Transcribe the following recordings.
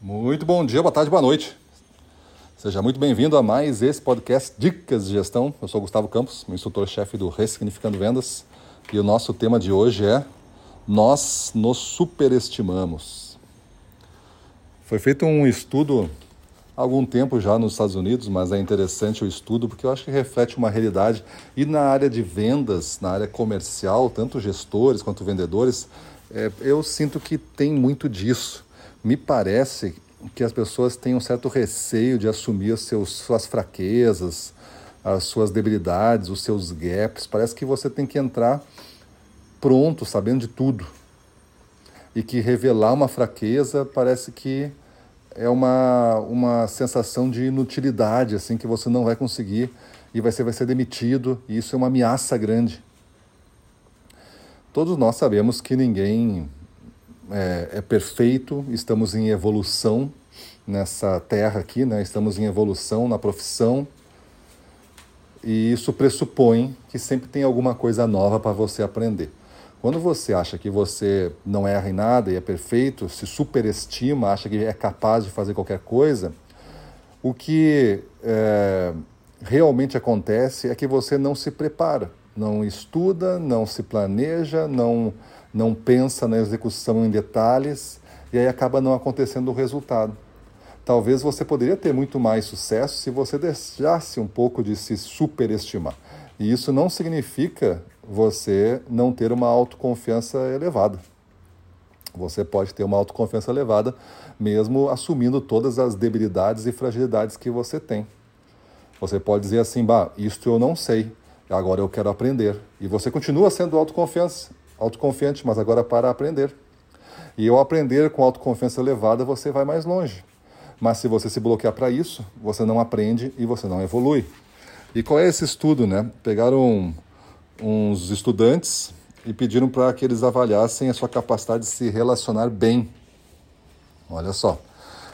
Muito bom dia, boa tarde, boa noite. Seja muito bem-vindo a mais esse podcast Dicas de Gestão. Eu sou Gustavo Campos, instrutor-chefe do Ressignificando Vendas, e o nosso tema de hoje é Nós nos superestimamos. Foi feito um estudo há algum tempo já nos Estados Unidos, mas é interessante o estudo porque eu acho que reflete uma realidade. E na área de vendas, na área comercial, tanto gestores quanto vendedores, é, eu sinto que tem muito disso me parece que as pessoas têm um certo receio de assumir as suas fraquezas, as suas debilidades, os seus gaps. Parece que você tem que entrar pronto, sabendo de tudo. E que revelar uma fraqueza parece que é uma, uma sensação de inutilidade, assim, que você não vai conseguir e você vai ser demitido, e isso é uma ameaça grande. Todos nós sabemos que ninguém é, é perfeito, estamos em evolução nessa terra aqui, né? estamos em evolução na profissão e isso pressupõe que sempre tem alguma coisa nova para você aprender. Quando você acha que você não erra em nada e é perfeito, se superestima, acha que é capaz de fazer qualquer coisa, o que é, realmente acontece é que você não se prepara, não estuda, não se planeja, não não pensa na execução em detalhes e aí acaba não acontecendo o resultado. Talvez você poderia ter muito mais sucesso se você deixasse um pouco de se superestimar. E isso não significa você não ter uma autoconfiança elevada. Você pode ter uma autoconfiança elevada mesmo assumindo todas as debilidades e fragilidades que você tem. Você pode dizer assim, bah, isto eu não sei, agora eu quero aprender. E você continua sendo autoconfiança, autoconfiante, mas agora para aprender. E ao aprender com autoconfiança elevada, você vai mais longe. Mas se você se bloquear para isso, você não aprende e você não evolui. E qual é esse estudo, né? Pegaram uns estudantes e pediram para que eles avaliassem a sua capacidade de se relacionar bem. Olha só,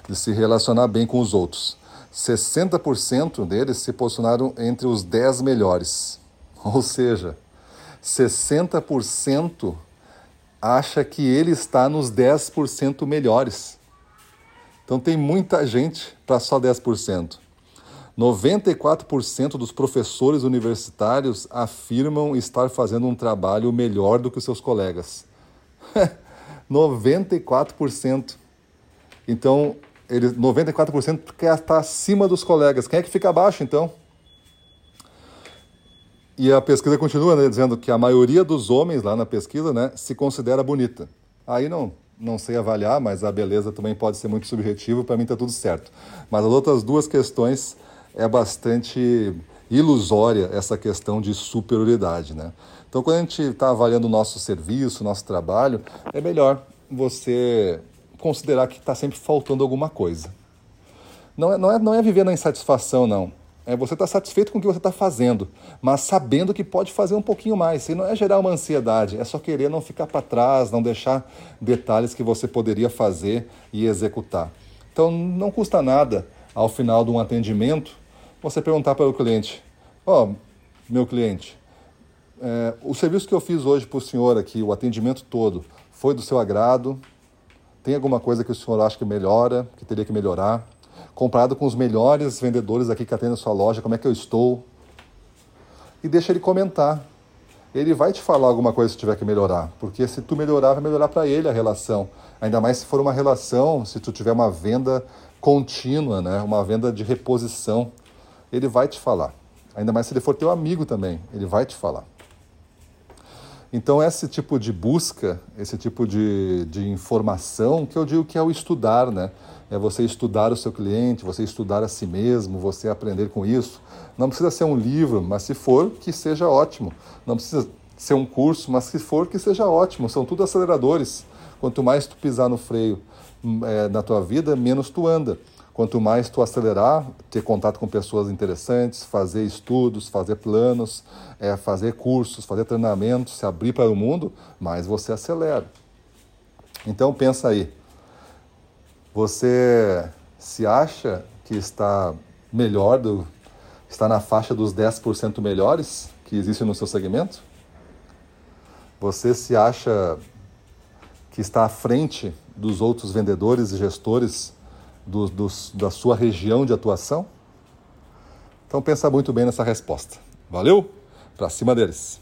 de se relacionar bem com os outros. 60% deles se posicionaram entre os 10 melhores. Ou seja, 60% acha que ele está nos 10% melhores. Então tem muita gente para só 10%. 94% dos professores universitários afirmam estar fazendo um trabalho melhor do que os seus colegas. 94%. Então, ele, 94% quer estar acima dos colegas. Quem é que fica abaixo, então? E a pesquisa continua né, dizendo que a maioria dos homens lá na pesquisa né, se considera bonita. Aí não, não sei avaliar, mas a beleza também pode ser muito subjetivo, para mim está tudo certo. Mas as outras duas questões é bastante ilusória essa questão de superioridade. Né? Então, quando a gente está avaliando o nosso serviço, o nosso trabalho, é melhor você considerar que está sempre faltando alguma coisa. Não é, não, é, não é viver na insatisfação, não é você estar tá satisfeito com o que você está fazendo, mas sabendo que pode fazer um pouquinho mais. E não é gerar uma ansiedade, é só querer não ficar para trás, não deixar detalhes que você poderia fazer e executar. Então não custa nada, ao final de um atendimento, você perguntar para o cliente: Ó, oh, meu cliente, é, o serviço que eu fiz hoje para o senhor aqui, o atendimento todo, foi do seu agrado? Tem alguma coisa que o senhor acha que melhora, que teria que melhorar? Comparado com os melhores vendedores aqui que atendem a sua loja, como é que eu estou. E deixa ele comentar. Ele vai te falar alguma coisa se tiver que melhorar, porque se tu melhorar, vai melhorar para ele a relação. Ainda mais se for uma relação, se tu tiver uma venda contínua, né? uma venda de reposição, ele vai te falar. Ainda mais se ele for teu amigo também, ele vai te falar. Então, esse tipo de busca, esse tipo de, de informação, que eu digo que é o estudar, né? É você estudar o seu cliente, você estudar a si mesmo, você aprender com isso. Não precisa ser um livro, mas se for, que seja ótimo. Não precisa ser um curso, mas se for, que seja ótimo. São tudo aceleradores. Quanto mais tu pisar no freio é, na tua vida, menos tu anda. Quanto mais tu acelerar, ter contato com pessoas interessantes, fazer estudos, fazer planos, é, fazer cursos, fazer treinamentos, se abrir para o mundo, mais você acelera. Então pensa aí, você se acha que está melhor, do, está na faixa dos 10% melhores que existem no seu segmento? Você se acha que está à frente dos outros vendedores e gestores do, do, da sua região de atuação? Então pensa muito bem nessa resposta. Valeu? Pra cima deles.